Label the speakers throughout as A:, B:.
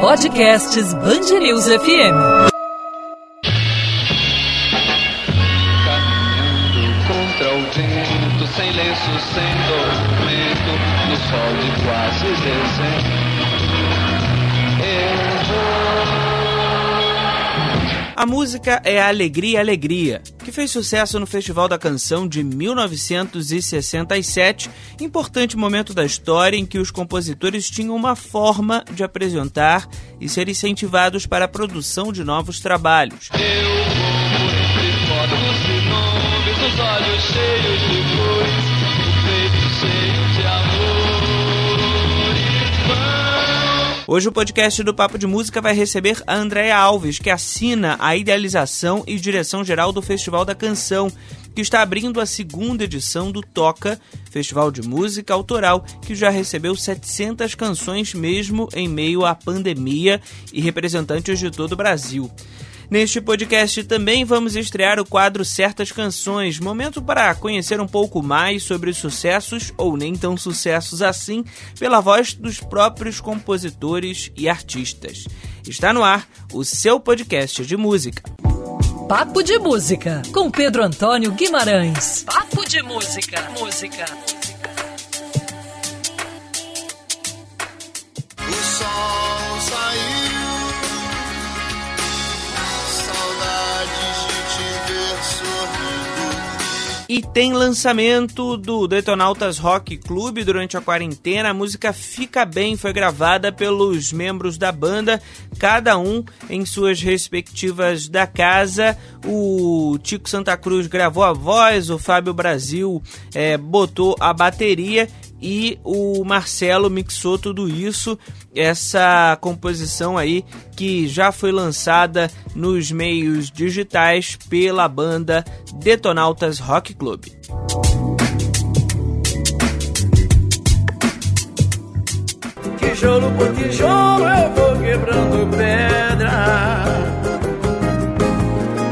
A: Podcasts Bangerils FM.
B: Caminhando contra o vento, sem lenço, sem documento, no sol de quase dezembro.
C: A música é Alegria, Alegria, que fez sucesso no Festival da Canção de 1967, importante momento da história em que os compositores tinham uma forma de apresentar e ser incentivados para a produção de novos trabalhos.
B: Eu
C: Hoje o podcast do Papo de Música vai receber a Andréa Alves, que assina a idealização e direção geral do Festival da Canção, que está abrindo a segunda edição do Toca, Festival de Música Autoral, que já recebeu 700 canções mesmo em meio à pandemia e representantes de todo o Brasil. Neste podcast também vamos estrear o quadro Certas Canções, momento para conhecer um pouco mais sobre os sucessos ou nem tão sucessos assim, pela voz dos próprios compositores e artistas. Está no ar o seu podcast de música.
A: Papo de Música, com Pedro Antônio Guimarães. Papo de Música. Música.
D: O sol
C: E tem lançamento do Detonautas Rock Club durante a quarentena. A música Fica Bem foi gravada pelos membros da banda, cada um em suas respectivas da casa. O Tico Santa Cruz gravou a voz, o Fábio Brasil eh, botou a bateria e o Marcelo mixou tudo isso, essa composição aí que já foi lançada nos meios digitais pela banda Detonautas Rock Club.
E: Tijolo por tijolo eu vou quebrando pedra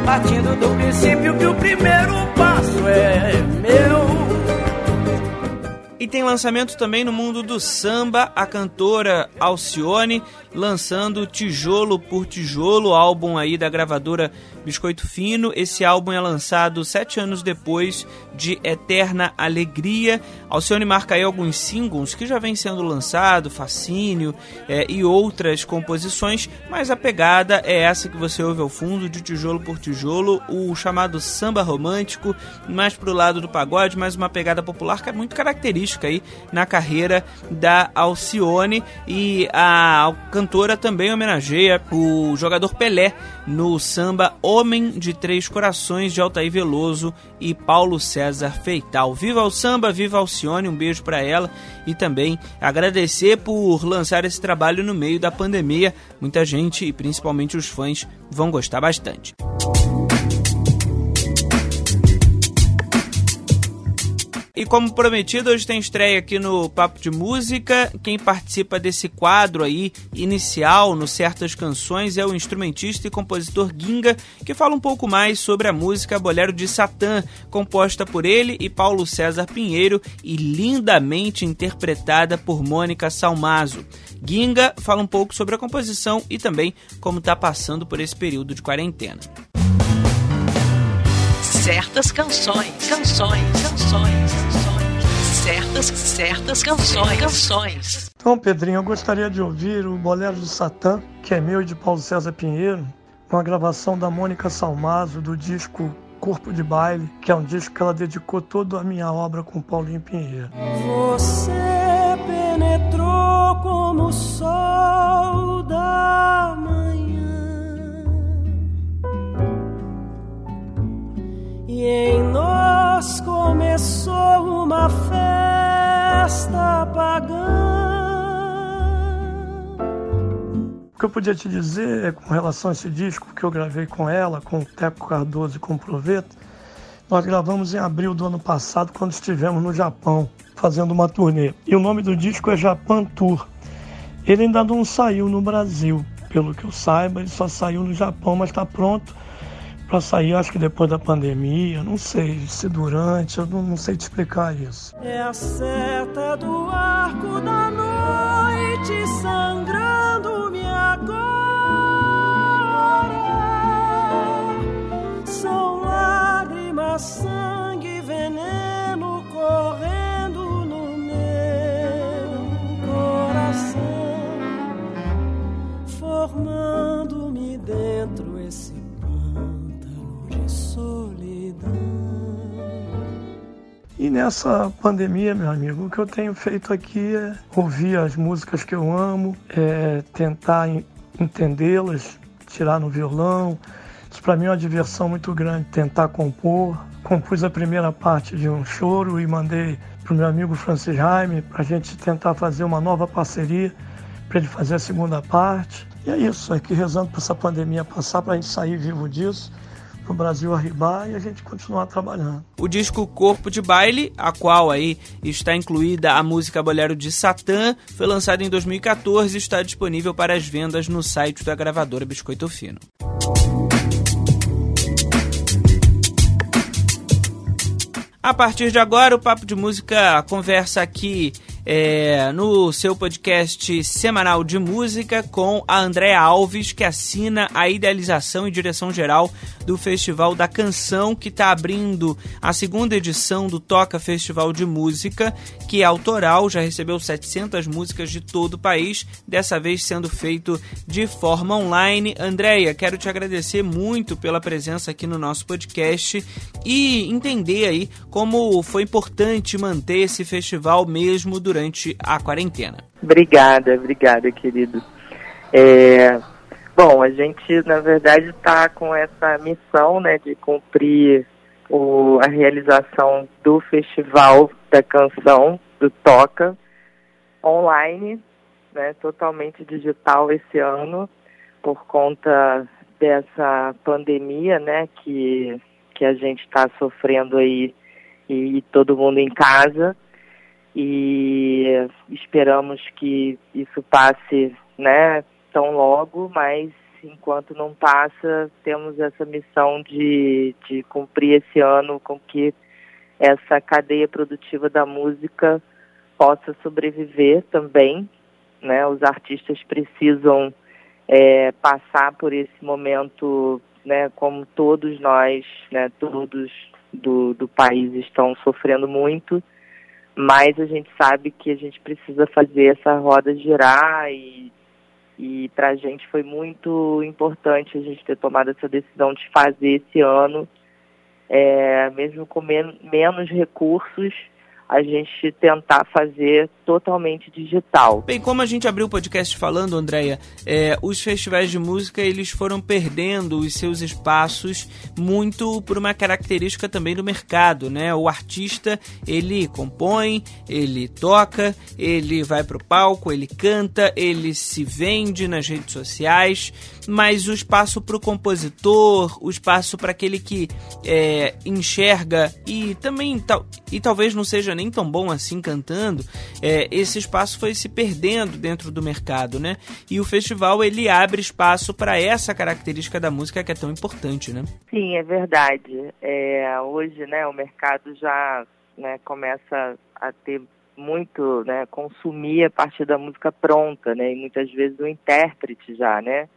E: Partindo do princípio que o primeiro passo é
C: E tem lançamento também no mundo do samba, a cantora Alcione lançando Tijolo por Tijolo, álbum aí da gravadora Biscoito Fino. Esse álbum é lançado sete anos depois de Eterna Alegria. Alcione marca aí alguns singles que já vem sendo lançado, Fascínio é, e outras composições, mas a pegada é essa que você ouve ao fundo, de Tijolo por Tijolo, o chamado samba romântico, mais pro lado do pagode, mas uma pegada popular que é muito característica aí na carreira da Alcione e a cantora também homenageia o jogador Pelé no samba Homem de Três Corações de Altair Veloso e Paulo César Feital. Viva o samba, viva Alcione, um beijo para ela e também agradecer por lançar esse trabalho no meio da pandemia. Muita gente e principalmente os fãs vão gostar bastante. E como prometido, hoje tem estreia aqui no Papo de Música. Quem participa desse quadro aí, inicial, no Certas Canções, é o instrumentista e compositor Ginga, que fala um pouco mais sobre a música Bolero de Satã, composta por ele e Paulo César Pinheiro e lindamente interpretada por Mônica Salmazo. Ginga fala um pouco sobre a composição e também como está passando por esse período de quarentena.
A: Certas canções, canções, canções, canções. Certas, certas canções, canções.
F: Então, Pedrinho, eu gostaria de ouvir o Bolero do Satã, que é meu e de Paulo César Pinheiro, uma gravação da Mônica Salmazo do disco Corpo de Baile, que é um disco que ela dedicou toda a minha obra com Paulinho Pinheiro.
E: Você penetrou como o sol da
F: O que eu podia te dizer é, com relação a esse disco que eu gravei com ela, com o Teco Cardoso e com o Proveto, nós gravamos em abril do ano passado, quando estivemos no Japão, fazendo uma turnê. E o nome do disco é Japan Tour. Ele ainda não saiu no Brasil, pelo que eu saiba, ele só saiu no Japão, mas está pronto para sair, acho que depois da pandemia, não sei se durante, eu não, não sei te explicar isso.
E: É a seta do arco da noite sangrando-me agora. São lágrimas, sangue, veneno correndo no meu coração, formando-me dentro esse pântano de solidão.
F: E nessa pandemia, meu amigo, o que eu tenho feito aqui é ouvir as músicas que eu amo, é tentar en- entendê-las, tirar no violão. Isso para mim é uma diversão muito grande, tentar compor. Compus a primeira parte de um choro e mandei para o meu amigo Francis Jaime para a gente tentar fazer uma nova parceria para ele fazer a segunda parte. E é isso, aqui rezando para essa pandemia passar, para a gente sair vivo disso, para o Brasil arribar e a gente continuar trabalhando.
C: O disco Corpo de Baile, a qual aí está incluída a música Bolero de Satã, foi lançado em 2014 e está disponível para as vendas no site da gravadora Biscoito Fino. A partir de agora, o Papo de Música conversa aqui é, no seu podcast semanal de música com a Andréa Alves, que assina a idealização e direção geral do Festival da Canção, que está abrindo a segunda edição do Toca Festival de Música, que é autoral, já recebeu 700 músicas de todo o país, dessa vez sendo feito de forma online. Andréia, quero te agradecer muito pela presença aqui no nosso podcast e entender aí como foi importante manter esse festival mesmo durante a quarentena.
G: Obrigada, obrigada, querido. É, bom, a gente, na verdade, está com essa missão né, de cumprir o, a realização do Festival da Canção, do Toca, online, né, totalmente digital esse ano, por conta dessa pandemia né, que, que a gente está sofrendo aí e todo mundo em casa e esperamos que isso passe, né, tão logo, mas enquanto não passa, temos essa missão de, de cumprir esse ano com que essa cadeia produtiva da música possa sobreviver também, né? Os artistas precisam é, passar por esse momento, né? Como todos nós, né? Todos do, do país estão sofrendo muito, mas a gente sabe que a gente precisa fazer essa roda girar e, e para a gente foi muito importante a gente ter tomado essa decisão de fazer esse ano, é, mesmo com men menos recursos, a gente tentar fazer totalmente digital.
C: Bem, como a gente abriu o podcast falando, Andréia, é, os festivais de música eles foram perdendo os seus espaços muito por uma característica também do mercado, né? O artista ele compõe, ele toca, ele vai pro palco, ele canta, ele se vende nas redes sociais, mas o espaço para o compositor, o espaço para aquele que é, enxerga e também tal, e talvez não seja nem tão bom assim cantando, é, esse espaço foi se perdendo dentro do mercado, né? E o festival ele abre espaço para essa característica da música que é tão importante, né?
G: Sim, é verdade. É, hoje, né, o mercado já né, começa a ter muito, né, consumir a partir da música pronta, né, e muitas vezes o intérprete já, né.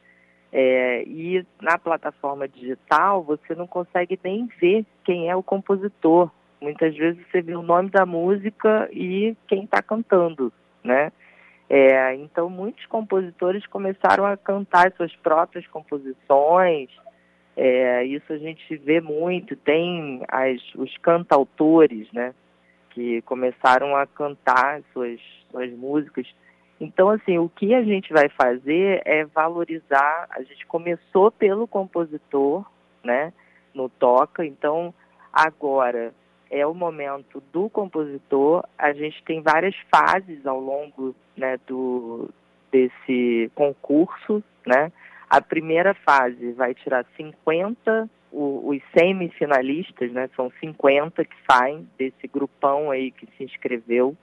G: É, e na plataforma digital você não consegue nem ver quem é o compositor. Muitas vezes você vê o nome da música e quem está cantando, né? É, então muitos compositores começaram a cantar suas próprias composições. É, isso a gente vê muito. Tem as, os cantautores, né? Que começaram a cantar suas, suas músicas. Então, assim, o que a gente vai fazer é valorizar. A gente começou pelo compositor, né? No toca. Então, agora é o momento do compositor. A gente tem várias fases ao longo né, do, desse concurso. Né? A primeira fase vai tirar 50, o, os semifinalistas, né, são 50 que saem desse grupão aí que se inscreveu.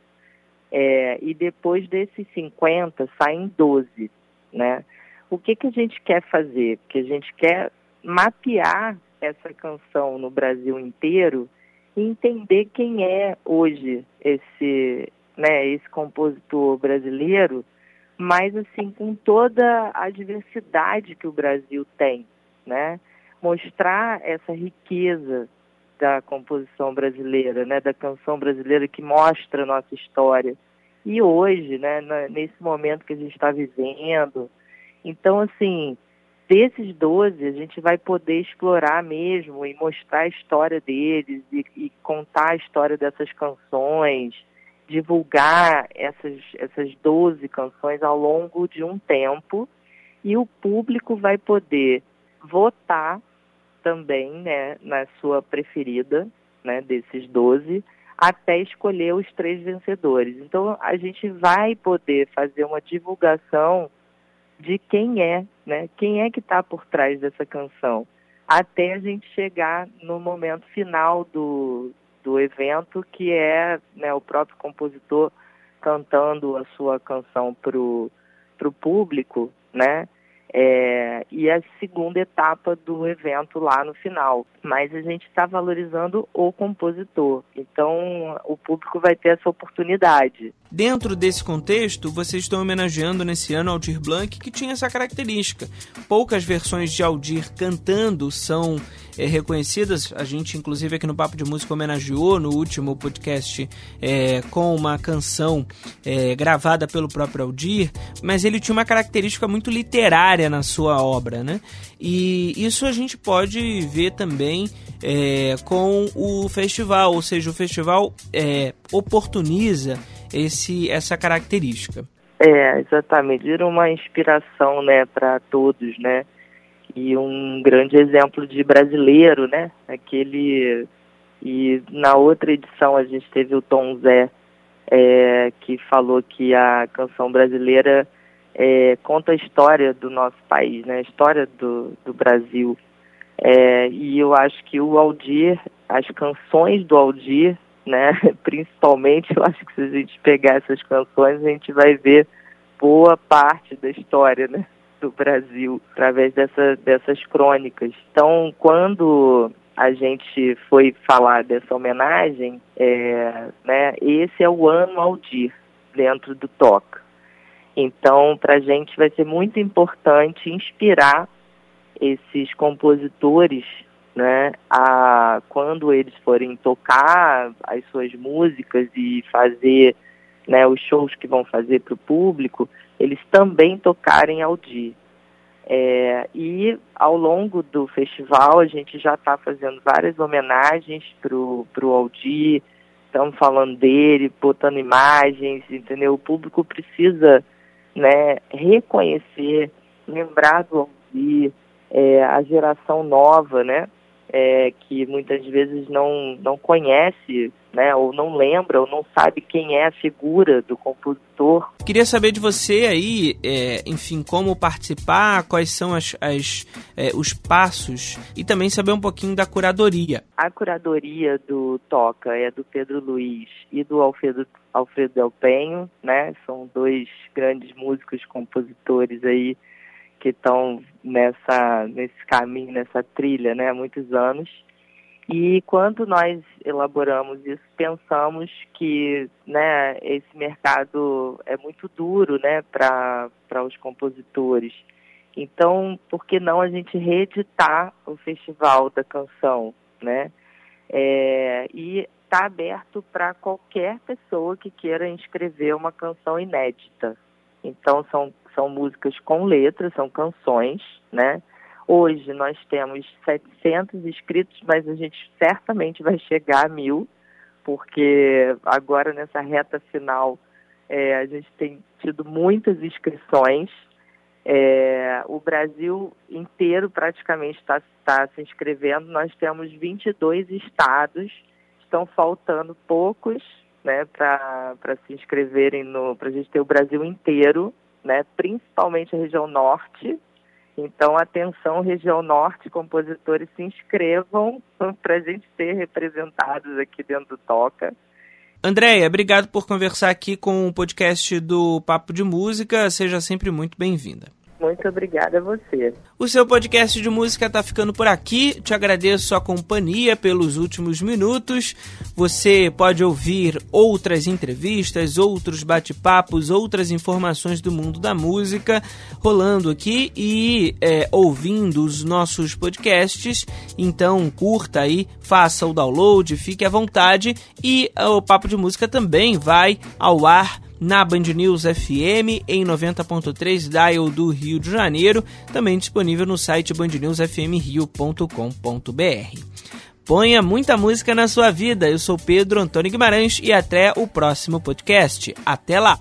G: É, e depois desses 50 saem 12. Né? O que, que a gente quer fazer? Porque a gente quer mapear essa canção no Brasil inteiro e entender quem é hoje esse, né, esse compositor brasileiro, mas assim com toda a diversidade que o Brasil tem, né? Mostrar essa riqueza da composição brasileira, né, da canção brasileira que mostra a nossa história. E hoje, né, nesse momento que a gente está vivendo, então assim, desses 12 a gente vai poder explorar mesmo e mostrar a história deles e, e contar a história dessas canções, divulgar essas, essas 12 canções ao longo de um tempo e o público vai poder votar também né, na sua preferida, né, desses 12, até escolher os três vencedores. Então a gente vai poder fazer uma divulgação de quem é, né? Quem é que está por trás dessa canção, até a gente chegar no momento final do, do evento, que é né, o próprio compositor cantando a sua canção para o público, né? É, e a segunda etapa do evento lá no final. Mas a gente está valorizando o compositor, então o público vai ter essa oportunidade.
C: Dentro desse contexto, vocês estão homenageando nesse ano Aldir Blanc, que tinha essa característica. Poucas versões de Aldir cantando são é, reconhecidas. A gente, inclusive, aqui no Papo de Música homenageou no último podcast é, com uma canção é, gravada pelo próprio Aldir, mas ele tinha uma característica muito literária na sua obra, né? E isso a gente pode ver também é, com o festival, ou seja, o festival é, oportuniza esse, essa característica.
G: É, exatamente. Vira uma inspiração, né, para todos, né? E um grande exemplo de brasileiro, né? Aquele e na outra edição a gente teve o Tom Zé, é, que falou que a canção brasileira é, conta a história do nosso país, né? A história do, do Brasil. É, e eu acho que o Aldir, as canções do Aldir né? Principalmente, eu acho que se a gente pegar essas canções, a gente vai ver boa parte da história, né? Do Brasil, através dessa, dessas crônicas. Então, quando a gente foi falar dessa homenagem, é, né, esse é o ano Aldir dentro do Toca. Então, para a gente vai ser muito importante inspirar esses compositores né, a, quando eles forem tocar as suas músicas e fazer né, os shows que vão fazer para o público, eles também tocarem Aldir. É, e ao longo do festival a gente já está fazendo várias homenagens para o Aldir, estamos falando dele, botando imagens, entendeu? O público precisa né, reconhecer, lembrar do Aldir, é, a geração nova, né? É, que muitas vezes não, não conhece, né, ou não lembra, ou não sabe quem é a figura do compositor.
C: Queria saber de você aí, é, enfim, como participar, quais são as, as é, os passos e também saber um pouquinho da curadoria.
G: A curadoria do Toca é do Pedro Luiz e do Alfredo, Alfredo Del Penho, né, são dois grandes músicos, compositores aí que estão nessa nesse caminho, nessa trilha, né, há muitos anos. E quando nós elaboramos isso, pensamos que, né, esse mercado é muito duro, né, para para os compositores. Então, por que não a gente reeditar o Festival da Canção, né? É, e está aberto para qualquer pessoa que queira inscrever uma canção inédita. Então, são são músicas com letras, são canções, né? Hoje nós temos 700 inscritos, mas a gente certamente vai chegar a mil, porque agora nessa reta final é, a gente tem tido muitas inscrições. É, o Brasil inteiro praticamente está tá se inscrevendo. Nós temos 22 estados, estão faltando poucos né, para se inscreverem, para a gente ter o Brasil inteiro né, principalmente a região norte. Então, atenção, região norte, compositores se inscrevam para a gente ser representados aqui dentro do Toca.
C: Andréia, obrigado por conversar aqui com o podcast do Papo de Música. Seja sempre muito bem-vinda.
G: Muito obrigada a você.
C: O seu podcast de música está ficando por aqui. Te agradeço a companhia pelos últimos minutos. Você pode ouvir outras entrevistas, outros bate-papos, outras informações do mundo da música rolando aqui e é, ouvindo os nossos podcasts. Então curta aí, faça o download, fique à vontade e o Papo de Música também vai ao ar na Band News FM em 90.3 dial do Rio de Janeiro, também disponível no site bandnewsfmrio.com.br. Ponha muita música na sua vida. Eu sou Pedro Antônio Guimarães e até o próximo podcast. Até lá.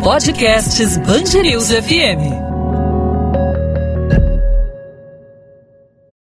A: Podcasts Band News FM.